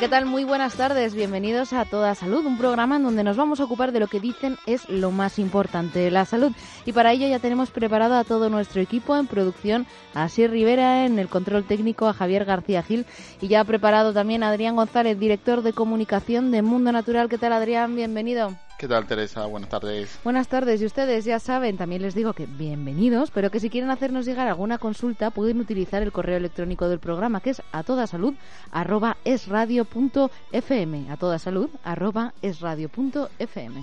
¿Qué tal? Muy buenas tardes. Bienvenidos a Toda Salud, un programa en donde nos vamos a ocupar de lo que dicen es lo más importante, la salud. Y para ello ya tenemos preparado a todo nuestro equipo en producción, a Sir Rivera en el control técnico, a Javier García Gil y ya ha preparado también a Adrián González, director de comunicación de Mundo Natural. ¿Qué tal, Adrián? Bienvenido. ¿Qué tal, Teresa? Buenas tardes. Buenas tardes. Y ustedes ya saben, también les digo que bienvenidos, pero que si quieren hacernos llegar alguna consulta pueden utilizar el correo electrónico del programa, que es a toda salud arroba esradio.fm. A toda salud arroba esradio.fm.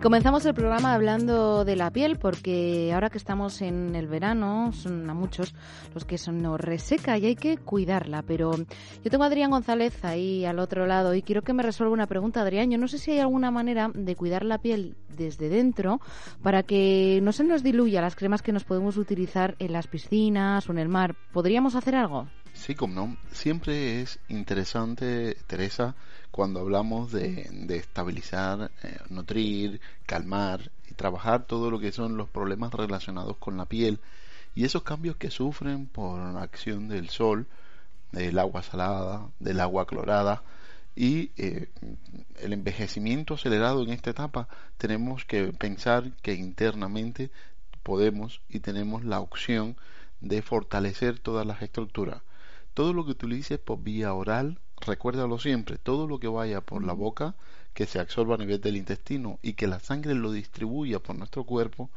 Y comenzamos el programa hablando de la piel, porque ahora que estamos en el verano, son a muchos los que se nos reseca y hay que cuidarla. Pero yo tengo a Adrián González ahí al otro lado y quiero que me resuelva una pregunta, Adrián. Yo no sé si hay alguna manera de cuidar la piel desde dentro para que no se nos diluya las cremas que nos podemos utilizar en las piscinas o en el mar. ¿Podríamos hacer algo? Sí, como no. Siempre es interesante, Teresa, cuando hablamos de, estabilizar, eh, nutrir, calmar y trabajar todo lo que son los problemas relacionados con la piel y esos cambios que sufren por acción del sol, del agua salada, del agua clorada y eh, el envejecimiento acelerado en esta etapa, tenemos que pensar que internamente podemos y tenemos la opción de fortalecer todas las estructuras. Todo lo que utilices por vía oral recuérdalo siempre, todo lo que vaya por la boca, que se absorba a nivel del intestino y que la sangre lo distribuya por nuestro cuerpo,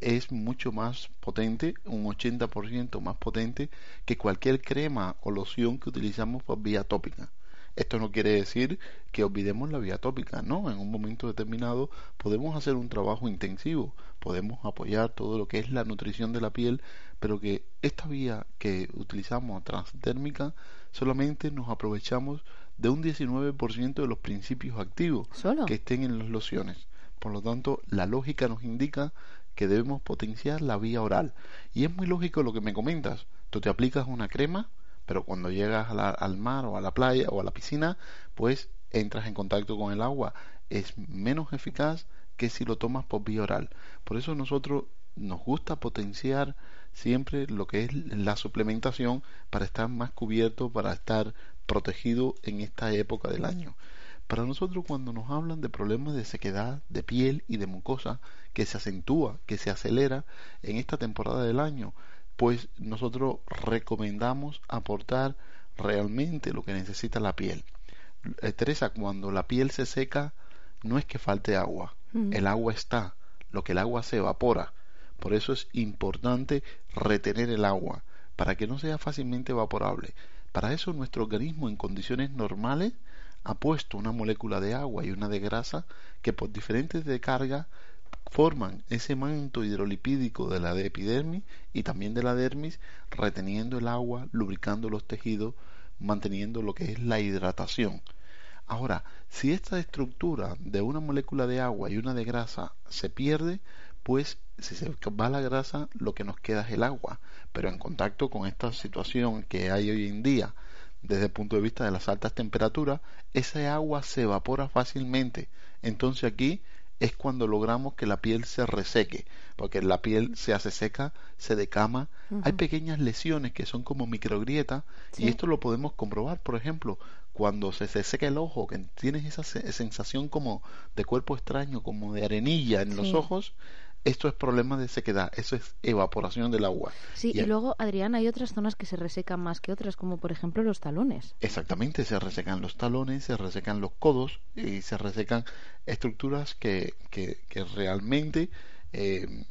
es mucho más potente, un 80% más potente que cualquier crema o loción que utilizamos por vía tópica. Esto no quiere decir que olvidemos la vía tópica, no, en un momento determinado podemos hacer un trabajo intensivo, podemos apoyar todo lo que es la nutrición de la piel, pero que esta vía que utilizamos transdérmica solamente nos aprovechamos de un 19% de los principios activos que estén en las lociones. Por lo tanto, la lógica nos indica que debemos potenciar la vía oral. Y es muy lógico lo que me comentas. Tú te aplicas una crema, pero cuando llegas al mar o a la playa o a la piscina, pues entras en contacto con el agua. Es menos eficaz que si lo tomas por vía oral. Por eso nosotros nos gusta potenciar siempre lo que es la suplementación para estar más cubierto, para estar protegido en esta época del año. Para nosotros cuando nos hablan de problemas de sequedad, de piel y de mucosa, que se acentúa, que se acelera en esta temporada del año, pues nosotros recomendamos aportar realmente lo que necesita la piel. Eh, Teresa, cuando la piel se seca, no es que falte agua, el agua está, lo que el agua se evapora, por eso es importante retener el agua, para que no sea fácilmente evaporable. Para eso nuestro organismo en condiciones normales ha puesto una molécula de agua y una de grasa que por diferentes descargas forman ese manto hidrolipídico de la epidermis y también de la dermis, reteniendo el agua, lubricando los tejidos, manteniendo lo que es la hidratación. Ahora, si esta estructura de una molécula de agua y una de grasa se pierde, pues si se va la grasa, lo que nos queda es el agua. Pero en contacto con esta situación que hay hoy en día, desde el punto de vista de las altas temperaturas, esa agua se evapora fácilmente. Entonces aquí es cuando logramos que la piel se reseque, porque la piel se hace seca, se decama, hay pequeñas lesiones que son como microgrietas y esto lo podemos comprobar, por ejemplo, cuando se, se seca el ojo, que tienes esa sensación como de cuerpo extraño, como de arenilla en los ojos, esto es problema de sequedad, eso es evaporación del agua. Sí, y, luego, Adrián, hay otras zonas que se resecan más que otras, como por ejemplo los talones. Exactamente, se resecan los talones, se resecan los codos y se resecan estructuras que, que, realmente eh,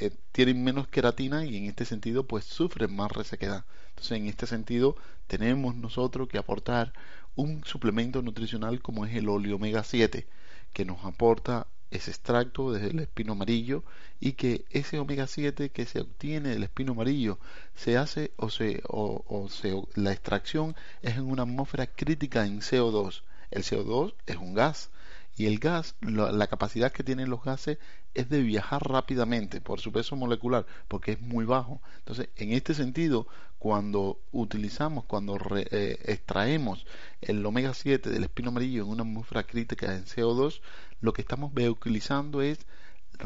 eh, tienen menos queratina y en este sentido pues sufren más resequedad. Entonces, en este sentido, tenemos nosotros que aportar un suplemento nutricional como es el óleo omega 7, que nos aporta ese extracto desde el espino amarillo y que ese omega 7 que se obtiene del espino amarillo se hace o se, o, se la extracción es en una atmósfera crítica en CO2. El CO2 es un gas y el gas, la, capacidad que tienen los gases es de viajar rápidamente por su peso molecular, porque es muy bajo. Entonces, en este sentido, cuando utilizamos, cuando eh, extraemos el omega 7 del espino amarillo en una atmósfera crítica en CO2, lo que estamos utilizando es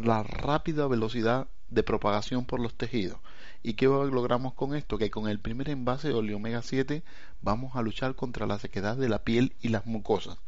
la rápida velocidad de propagación por los tejidos. ¿Y qué logramos con esto? Que con el primer envase de omega 7 vamos a luchar contra la sequedad de la piel y las mucosas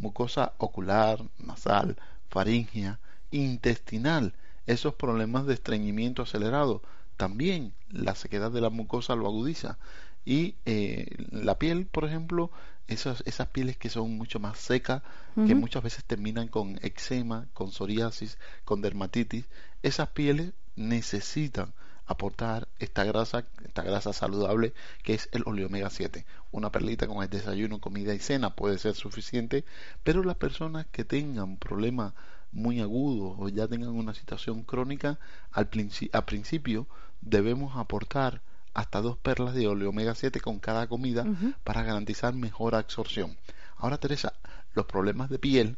mucosa ocular, nasal, faringea, intestinal, esos problemas de estreñimiento acelerado, también la sequedad de la mucosa lo agudiza. Y eh, la piel, por ejemplo, esas, esas pieles que son mucho más secas, que muchas veces terminan con eczema, con psoriasis, con dermatitis, esas pieles necesitan aportar esta grasa, esta grasa saludable que es el omega 7. Una perlita con el desayuno, comida y cena puede ser suficiente, pero las personas que tengan problemas muy agudos o ya tengan una situación crónica, al a principio debemos aportar hasta dos perlas de omega 7 con cada comida para garantizar mejor absorción. Ahora, Teresa, los problemas de piel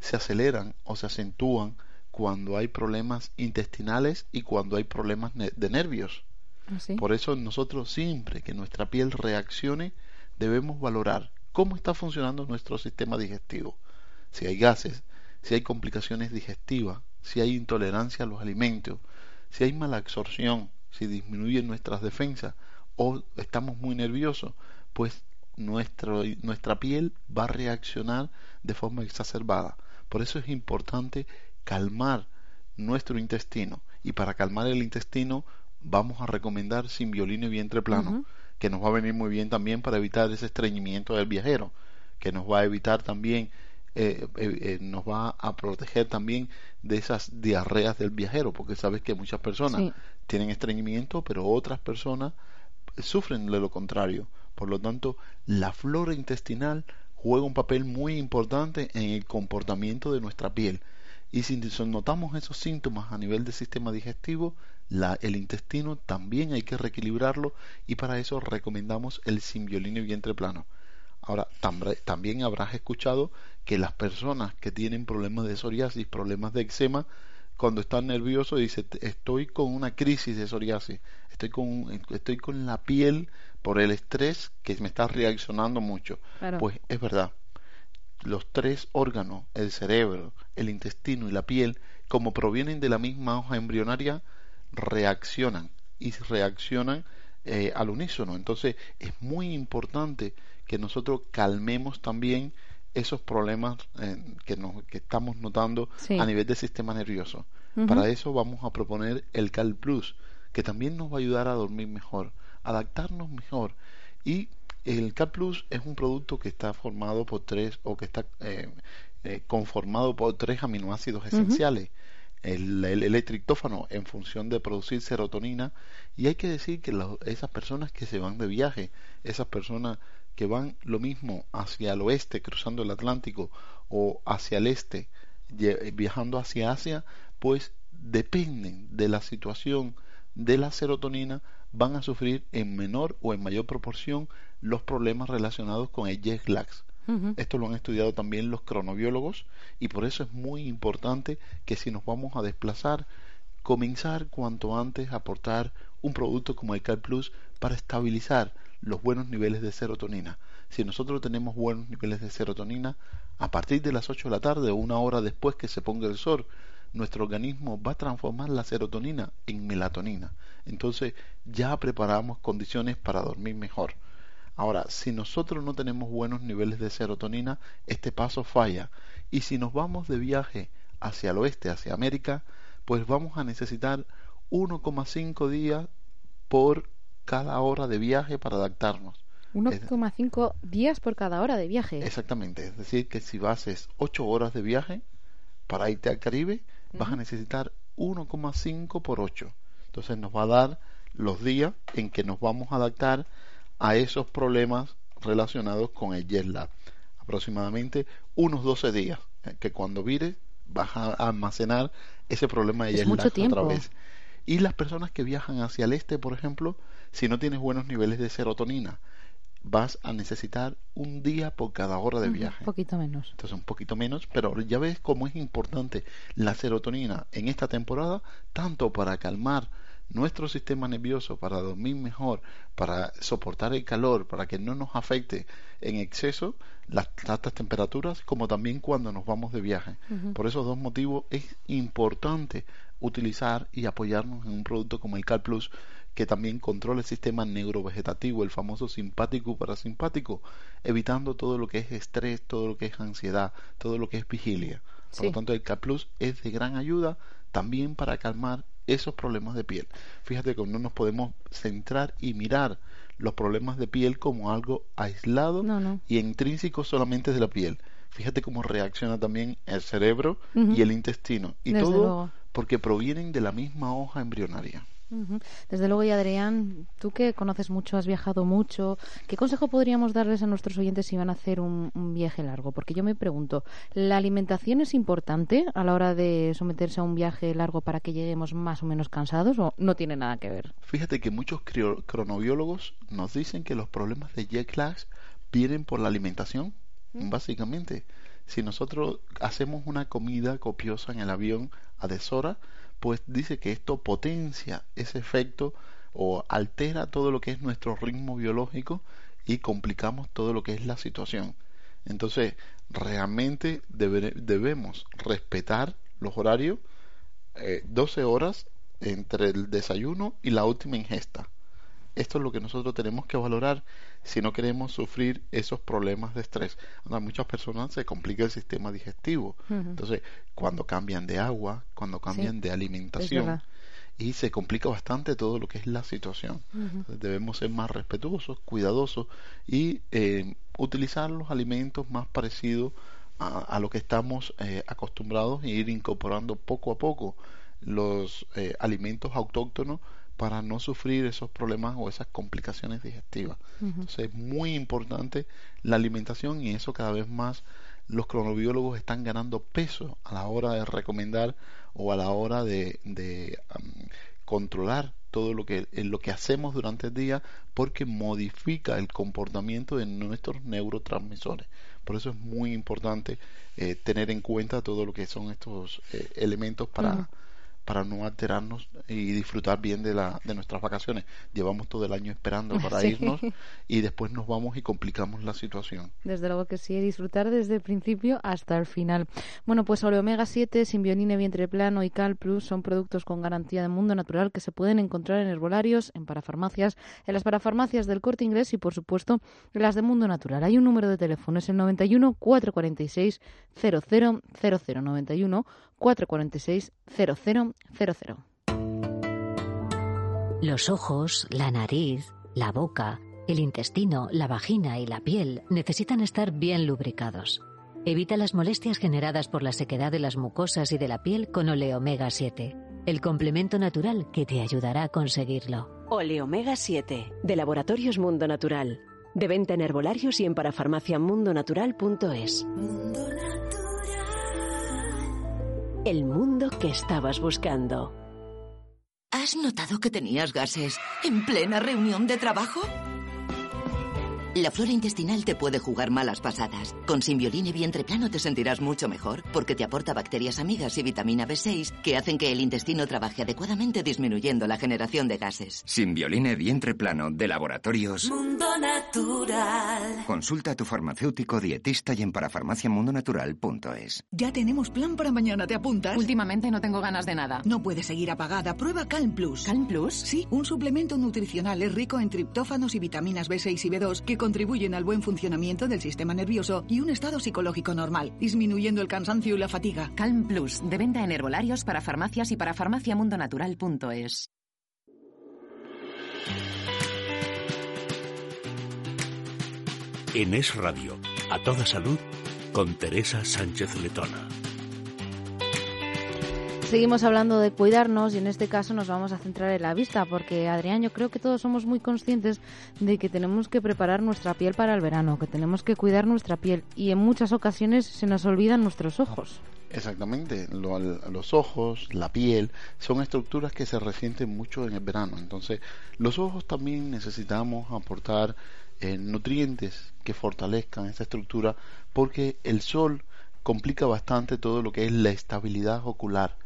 se aceleran o se acentúan cuando hay problemas intestinales y cuando hay problemas de nervios. ¿Ah, Por eso nosotros siempre que nuestra piel reaccione debemos valorar cómo está funcionando nuestro sistema digestivo. Si hay gases, si hay complicaciones digestivas, si hay intolerancia a los alimentos, si hay mala absorción, si disminuyen nuestras defensas o estamos muy nerviosos, pues nuestro, nuestra piel va a reaccionar de forma exacerbada. Por eso es importante calmar nuestro intestino. Y para calmar el intestino vamos a recomendar sin violín y vientre plano, que nos va a venir muy bien también para evitar ese estreñimiento del viajero, que nos va a evitar también, eh, eh, eh, nos va a proteger también de esas diarreas del viajero, porque sabes que muchas personas tienen estreñimiento, pero otras personas sufren de lo contrario. Por lo tanto, la flora intestinal juega un papel muy importante en el comportamiento de nuestra piel y si notamos esos síntomas a nivel del sistema digestivo, la, el intestino también hay que reequilibrarlo y para eso recomendamos el simbiolino y vientre plano. Ahora, también habrás escuchado que las personas que tienen problemas de psoriasis, problemas de eczema, cuando están nerviosos dicen estoy con una crisis de psoriasis, estoy con, estoy con la piel por el estrés que me está reaccionando mucho. Pues es verdad, los tres órganos, el cerebro, el intestino y la piel, como provienen de la misma hoja embrionaria, reaccionan y reaccionan eh, al unísono. Entonces es muy importante que nosotros calmemos también esos problemas eh, que, nos, que estamos notando a nivel del sistema nervioso. Para eso vamos a proponer el Cal Plus, que también nos va a ayudar a dormir mejor, adaptarnos mejor. Y el Cal Plus es un producto que está formado por tres o que está eh, eh, conformado por tres aminoácidos esenciales. el, el, en función de producir serotonina. Y hay que decir que esas personas que se van de viaje, esas personas que van lo mismo hacia el oeste cruzando el Atlántico o hacia el este viajando hacia Asia, pues dependen de la situación de la serotonina, van a sufrir en menor o en mayor proporción los problemas relacionados con el jet lag. Esto lo han estudiado también los cronobiólogos y por eso es muy importante que si nos vamos a desplazar, comenzar cuanto antes a aportar un producto como el Cal Plus para estabilizar los buenos niveles de serotonina. si nosotros tenemos buenos niveles de serotonina, a partir de las 8 de la tarde o una hora después que se ponga el sol, nuestro organismo va a transformar la serotonina en melatonina. Entonces ya preparamos condiciones para dormir mejor. Ahora, si nosotros no tenemos buenos niveles de serotonina, este paso falla. Y si nos vamos de viaje hacia el oeste, hacia América, pues vamos a necesitar 1,5 días por cada hora de viaje para adaptarnos. 1,5 días por cada hora de viaje. Exactamente, es decir, que si haces 8 horas de viaje para irte al Caribe, vas a necesitar 1,5 por 8. Entonces nos va a dar los días en que nos vamos a adaptar a esos problemas relacionados con el jet lag. Aproximadamente unos 12 días, eh, que cuando vires vas a almacenar ese problema de jet lag otra vez. Y las personas que viajan hacia el este, por ejemplo, si no tienes buenos niveles de serotonina, vas a necesitar un día por cada hora de viaje. Un poquito menos. Entonces un poquito menos, pero ya ves cómo es importante la serotonina en esta temporada, tanto para calmar nuestro sistema nervioso para dormir mejor, para soportar el calor, para que no nos afecte en exceso las altas temperaturas, como también cuando nos vamos de viaje. Por esos dos motivos es importante utilizar y apoyarnos en un producto como el Cal Plus que también controla el sistema neurovegetativo, el famoso simpático parasimpático, evitando todo lo que es estrés, todo lo que es ansiedad, todo lo que es vigilia. Por lo tanto, el Cal Plus es de gran ayuda también para calmar esos problemas de piel. Fíjate que no nos podemos centrar y mirar los problemas de piel como algo aislado y intrínseco solamente de la piel. Fíjate cómo reacciona también el cerebro y el intestino. Y todo porque provienen de la misma hoja embrionaria. Desde luego, y Adrián, tú que conoces mucho, has viajado mucho, ¿qué consejo podríamos darles a nuestros oyentes si van a hacer un, viaje largo? Porque yo me pregunto, ¿la alimentación es importante a la hora de someterse a un viaje largo para que lleguemos más o menos cansados o no tiene nada que ver? Fíjate que muchos cronobiólogos nos dicen que los problemas de jet lag vienen por la alimentación, mm. básicamente. Si nosotros hacemos una comida copiosa en el avión a deshora, pues dice que esto potencia ese efecto o altera todo lo que es nuestro ritmo biológico y complicamos todo lo que es la situación. Entonces, realmente debemos respetar los horarios, 12 eh, horas entre el desayuno y la última ingesta. Esto es lo que nosotros tenemos que valorar si no queremos sufrir esos problemas de estrés. A muchas personas se complica el sistema digestivo. Entonces, cuando cambian de agua, cuando cambian de alimentación, y se complica bastante todo lo que es la situación. debemos ser más respetuosos, cuidadosos y eh, utilizar los alimentos más parecidos a, lo que estamos eh, acostumbrados e ir incorporando poco a poco los eh, alimentos autóctonos para no sufrir esos problemas o esas complicaciones digestivas. Entonces es muy importante la alimentación y eso cada vez más los cronobiólogos están ganando peso a la hora de recomendar o a la hora de, controlar todo lo que, lo que hacemos durante el día porque modifica el comportamiento de nuestros neurotransmisores. Por eso es muy importante eh, tener en cuenta todo lo que son estos eh, elementos para, para no alterarnos y disfrutar bien de, la, de nuestras vacaciones. Llevamos todo el año esperando para irnos y después nos vamos y complicamos la situación. Desde luego que sí, disfrutar desde el principio hasta el final. Bueno, pues Oleomega 7, Simbionine Vientre Plano y Cal Plus son productos con garantía de mundo natural que se pueden encontrar en herbolarios, en parafarmacias, en las parafarmacias del Corte Inglés y, por supuesto, en las de Mundo Natural. Hay un número de teléfono, es el 91 446 0000 91 446 0000. Los ojos, la nariz, la boca, el intestino, la vagina y la piel necesitan estar bien lubricados. Evita las molestias generadas por la sequedad de las mucosas y de la piel con Oleomega 7, el complemento natural que te ayudará a conseguirlo. Oleomega 7, de Laboratorios Mundo Natural. De venta en herbolarios y en parafarmaciamundonatural.es. Mundo el mundo que estabas buscando. ¿Has notado que tenías gases en plena reunión de trabajo? La flora intestinal te puede jugar malas pasadas. Con Simbioline Vientre Plano te sentirás mucho mejor porque te aporta bacterias amigas y vitamina B6 que hacen que el intestino trabaje adecuadamente disminuyendo la generación de gases. Simbioline Vientre Plano de Laboratorios Mundo Natural. Consulta a tu farmacéutico dietista y en parafarmaciamundonatural.es. Ya tenemos plan para mañana, ¿te apuntas? Últimamente no tengo ganas de nada. No puedes seguir apagada. Prueba Calm Plus. ¿Calm Plus? Sí, un suplemento nutricional es rico en triptófanos y vitaminas B6 y B2 que contribuyen al buen funcionamiento del sistema nervioso y un estado psicológico normal, disminuyendo el cansancio y la fatiga. Calm Plus, de venta en herbolarios para farmacias y para farmaciamundonatural.es. En Es Radio, a toda salud, con Teresa Sánchez Letona. Seguimos hablando de cuidarnos y en este caso nos vamos a centrar en la vista porque Adrián, yo creo que todos somos muy conscientes de que tenemos que preparar nuestra piel para el verano, que tenemos que cuidar nuestra piel y en muchas ocasiones se nos olvidan nuestros ojos. Exactamente, Lo- los ojos, la piel, son estructuras que se resienten mucho en el verano. Entonces, los ojos también necesitamos aportar eh, nutrientes que fortalezcan esta estructura porque el sol complica bastante todo lo que es la estabilidad ocular.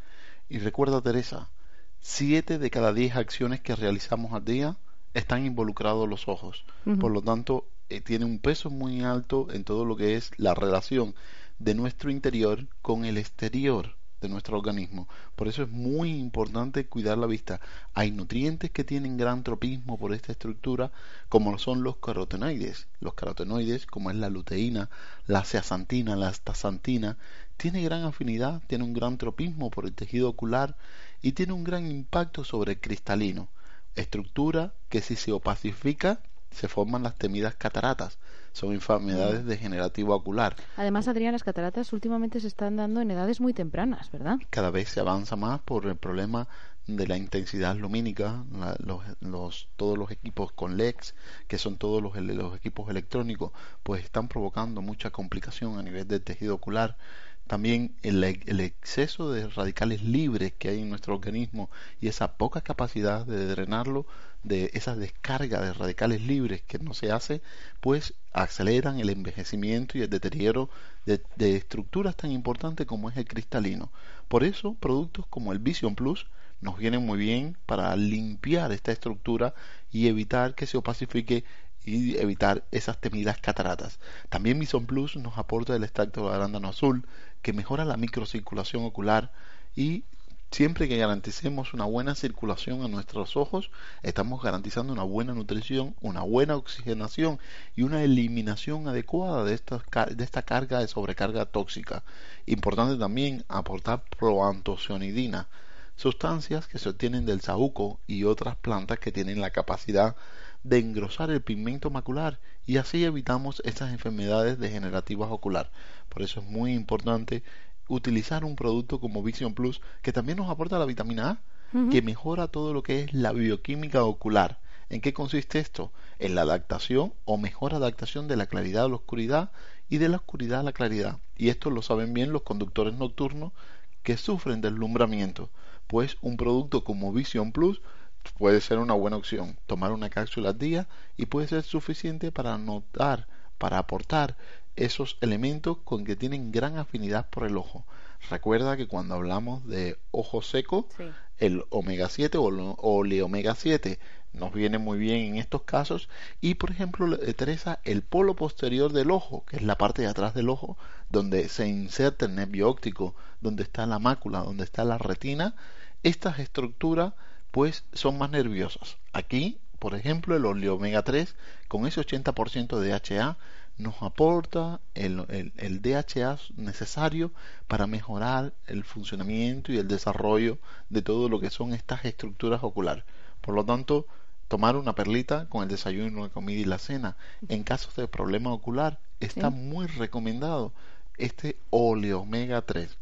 Y recuerda, Teresa, siete de cada diez acciones que realizamos al día están involucrados los ojos. Por lo tanto, eh, tiene un peso muy alto en todo lo que es la relación de nuestro interior con el exterior de nuestro organismo. Por eso es muy importante cuidar la vista. Hay nutrientes que tienen gran tropismo por esta estructura, como son los carotenoides. Los carotenoides, como es la luteína, la zeaxantina, la astaxantina, tiene gran afinidad, tiene un gran tropismo por el tejido ocular y tiene un gran impacto sobre el cristalino. Estructura que si se opacifica se forman las temidas cataratas. Son enfermedades degenerativas ocular. Además, Adrián, las cataratas últimamente se están dando en edades muy tempranas, ¿verdad? cada vez se avanza más por el problema de la intensidad lumínica, la- los, los- todos los equipos con LEDs, que son todos los, los equipos electrónicos, pues están provocando mucha complicación a nivel del tejido ocular. También el, exceso de radicales libres que hay en nuestro organismo y esa poca capacidad de drenarlo, de esa descarga de radicales libres que no se hace, pues aceleran el envejecimiento y el deterioro de, de estructuras tan importantes como es el cristalino. Por eso, productos como el Vision Plus nos vienen muy bien para limpiar esta estructura y evitar que se opacifique y evitar esas temidas cataratas. También Vision Plus nos aporta el extracto de arándano azul que mejora la microcirculación ocular y siempre que garanticemos una buena circulación a nuestros ojos, estamos garantizando una buena nutrición, una buena oxigenación y una eliminación adecuada de esta, de esta carga de sobrecarga tóxica. Importante también aportar proantocionidina, sustancias que se obtienen del saúco y otras plantas que tienen la capacidad de engrosar el pigmento macular y así evitamos estas enfermedades degenerativas ocular. Por eso es muy importante utilizar un producto como Vision Plus que también nos aporta la vitamina A, que mejora todo lo que es la bioquímica ocular. ¿En qué consiste esto? En la adaptación o mejor adaptación de la claridad a la oscuridad y de la oscuridad a la claridad. Y esto lo saben bien los conductores nocturnos que sufren deslumbramiento. Pues un producto como Vision Plus puede ser una buena opción. Tomar una cápsula al día y puede ser suficiente para notar, para aportar esos elementos con que tienen gran afinidad por el ojo. Recuerda que cuando hablamos de ojo seco, Sí. el omega 7 o lo- oleomega 7 nos viene muy bien en estos casos y por ejemplo eh, Teresa el polo posterior del ojo que es la parte de atrás del ojo donde se inserta el nervio óptico donde está la mácula donde está la retina estas estructuras pues son más nerviosas aquí por ejemplo el oleomega 3 con ese 80% de DHA nos aporta el, el- el DHA necesario para mejorar el funcionamiento y el desarrollo de todo lo que son estas estructuras oculares. Por lo tanto, tomar una perlita con el desayuno, la comida y la cena en casos de problema ocular está Sí. muy recomendado este oleomega 3.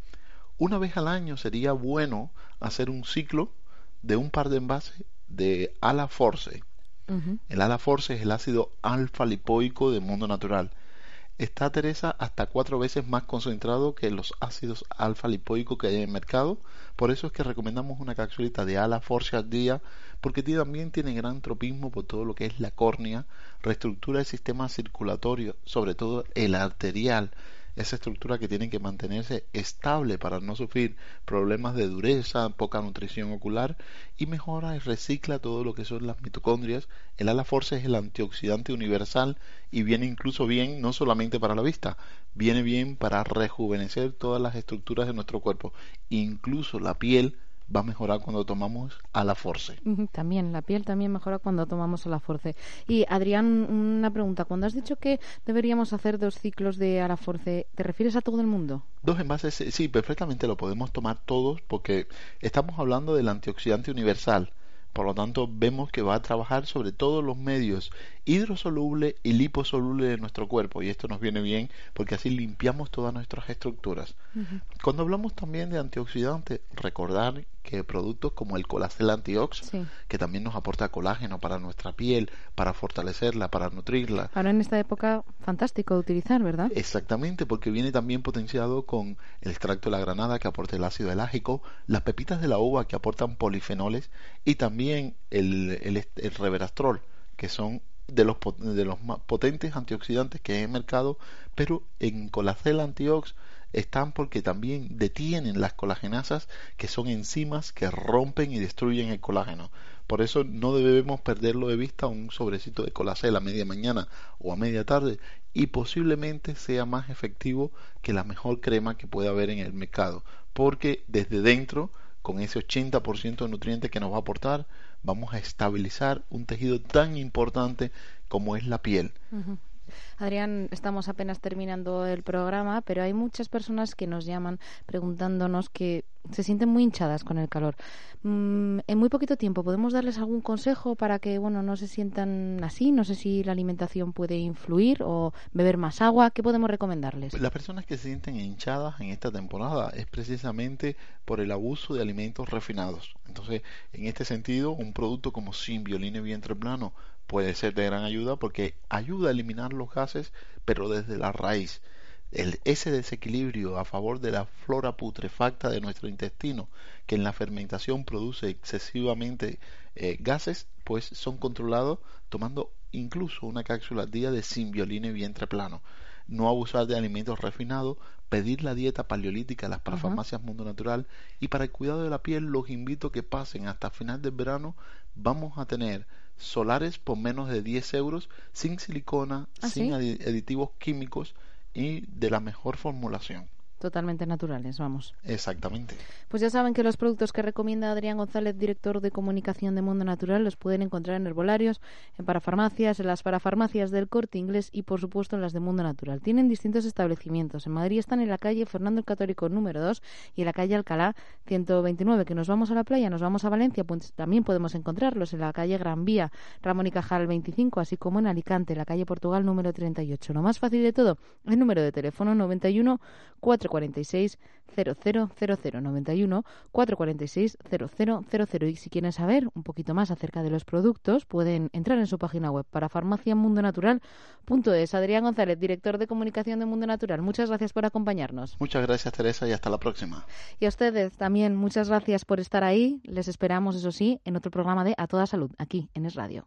Una vez al año sería bueno hacer un ciclo de un par de envases de Ala Force. El ala force es el ácido alfa lipoico del mundo natural. Está Teresa hasta cuatro veces más concentrado que los ácidos alfa lipoicos que hay en el mercado. Por eso es que recomendamos una capsulita de ala force al día porque también tiene gran tropismo por todo lo que es la córnea, reestructura el sistema circulatorio, sobre todo el arterial, esa estructura que tiene que mantenerse estable para no sufrir problemas de dureza, poca nutrición ocular y mejora y recicla todo lo que son las mitocondrias. El ala force es el antioxidante universal y viene incluso bien no solamente para la vista, viene bien para rejuvenecer todas las estructuras de nuestro cuerpo, incluso la piel va a mejorar cuando tomamos a la force. También, la piel también mejora cuando tomamos a la force. Y Adrián, una pregunta. Cuando has dicho que deberíamos hacer dos ciclos de a la force, ¿te refieres a todo el mundo? Dos envases, sí, perfectamente lo podemos tomar todos porque estamos hablando del antioxidante universal por lo tanto, vemos que va a trabajar sobre todos los medios hidrosolubles y liposolubles de nuestro cuerpo. Y esto nos viene bien porque así limpiamos todas nuestras estructuras. Cuando hablamos también de antioxidantes, recordar que productos como el Colacel Antiox, que también nos aporta colágeno para nuestra piel, para fortalecerla, para nutrirla. Ahora en esta época, fantástico de utilizar, ¿verdad? Exactamente, porque viene también potenciado con el extracto de la granada que aporta el ácido elágico, las pepitas de la uva que aportan polifenoles y también el, el, el reverastrol, que son de los, de los más potentes antioxidantes que hay en el mercado, pero en Colacel Antiox están porque también detienen las colagenasas, que son enzimas que rompen y destruyen el colágeno. Por eso no debemos perderlo de vista un sobrecito de colacel a media mañana o a media tarde y posiblemente sea más efectivo que la mejor crema que pueda haber en el mercado, porque desde dentro, con ese 80% de nutrientes que nos va a aportar, vamos a estabilizar un tejido tan importante como es la piel. Adrián, estamos apenas terminando el programa, pero hay muchas personas que nos llaman preguntándonos que se sienten muy hinchadas con el calor. Mm, en muy poquito tiempo, ¿podemos darles algún consejo para que bueno no se sientan así? No sé si la alimentación puede influir o beber más agua. ¿Qué podemos recomendarles? Las personas que se sienten hinchadas en esta temporada es precisamente por el abuso de alimentos refinados. Entonces, en este sentido, un producto como Symbioline Vientre Plano puede ser de gran ayuda porque ayuda a eliminar los gases, pero desde la raíz. El, ese desequilibrio a favor de la flora putrefacta de nuestro intestino, que en la fermentación produce excesivamente eh, gases, pues son controlados tomando incluso una cápsula al día de simbioline vientre plano. No abusar de alimentos refinados, pedir la dieta paleolítica a las parafarmacias Mundo Natural y para el cuidado de la piel los invito a que pasen hasta final del verano. Vamos a tener solares por menos de 10 euros, sin silicona, ¿Ah, sin aditivos químicos y de la mejor formulación totalmente naturales, vamos. Exactamente. Pues ya saben que los productos que recomienda Adrián González, director de comunicación de Mundo Natural, los pueden encontrar en herbolarios, en parafarmacias, en las parafarmacias del Corte Inglés y por supuesto en las de Mundo Natural. Tienen distintos establecimientos. En Madrid están en la calle Fernando el Católico número 2 y en la calle Alcalá 129. Que nos vamos a la playa, nos vamos a Valencia, pues también podemos encontrarlos en la calle Gran Vía, Ramón y Cajal 25, así como en Alicante, la calle Portugal número 38. Lo más fácil de todo, el número de teléfono 91 446 000091 446 0000 y si quieren saber un poquito más acerca de los productos pueden entrar en su página web para farmaciamundonatural.es. Adrián González, director de comunicación de Mundo Natural, muchas gracias por acompañarnos. Muchas gracias Teresa y hasta la próxima. Y a ustedes también muchas gracias por estar ahí. Les esperamos, eso sí, en otro programa de A Toda Salud, aquí en Es Radio.